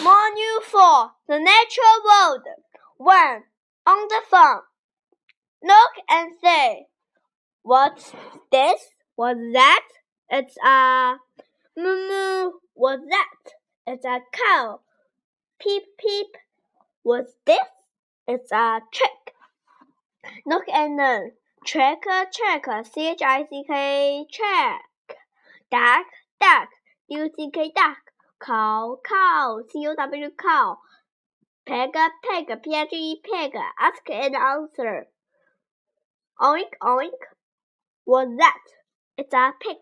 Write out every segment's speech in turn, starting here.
Module 4 The Natural World 1. On the farm. Look and say, What's this? What's that? It's a moo moo. What's that? It's a cow. Peep peep. What's this? It's a trick. Look and learn. Check check. C H I C K check. Duck duck. U C K duck. Cow, cow, C O W cow. Peg, peg, P I G E peg. Ask and answer. Oink, oink. What's that? It's a pig.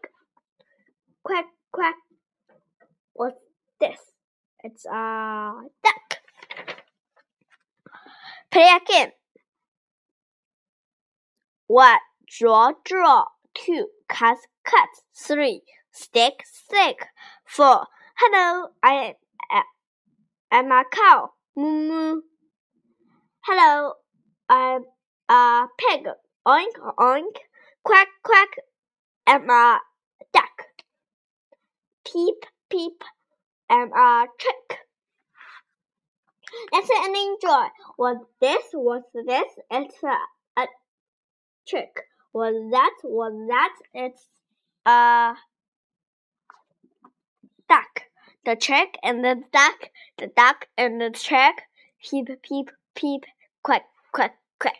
Quack, quack. What's this? It's a duck. Play again. One, draw, draw. Two, cut, cut. Three, stick, stick. Four, Hello, I am a cow. Moo moo. Hello, I'm a pig. Oink oink. Quack quack. I'm a duck. Peep peep. I'm a chick. Listen and enjoy. What's this? What's this? It's a, a chick. What's that? What's that? It's a duck the chick and the duck, the duck and the chick. Peep, peep, peep, quack, quack, quack.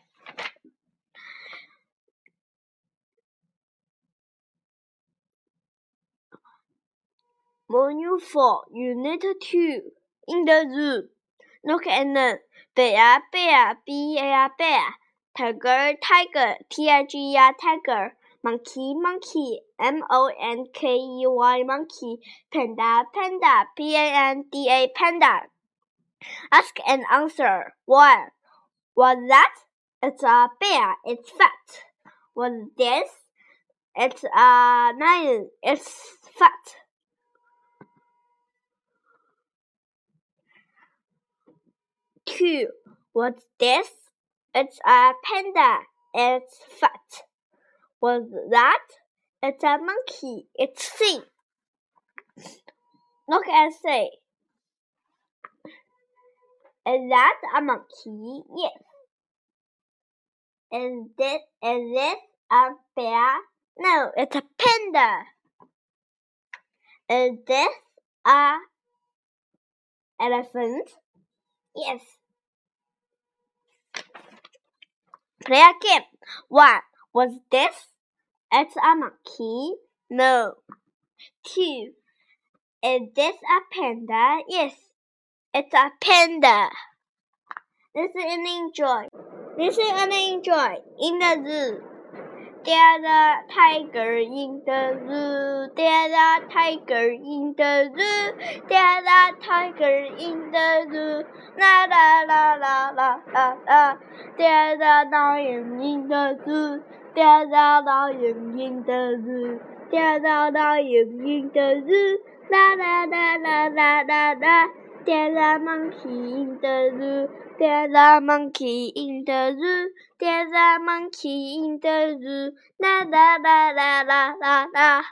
Module 4, Unit 2, in the zoo. Look and learn. Bear, bear, bear, bear. Tiger, tiger, T-I-G-E-R, tiger monkey, monkey, M O N K E Y, monkey, panda, panda, P A N D A, panda. Ask and answer. One. What's that? It's a bear. It's fat. What's this? It's a lion. It's fat. Two. What's this? It's a panda. It's fat. Was that? It's a monkey. It's C. Look and say. Is that a monkey? Yes. Is this is this a bear? No, it's a panda. Is this a elephant? Yes. Play again. One. Was this? It's a monkey. No. Two. Is this a panda? Yes. It's a panda. Listen and enjoy. Listen and enjoy. In the zoo. There's a tiger in the zoo. There's a tiger in the zoo. There's a tiger in the zoo. La la la la la la la. There's a lion in the zoo. There's a lion in the zoo. There's a lion in the zoo. La la la la la la la. There's a monkey in the zoo. There's a monkey in the zoo. There's a monkey in the zoo. La la la la la la la.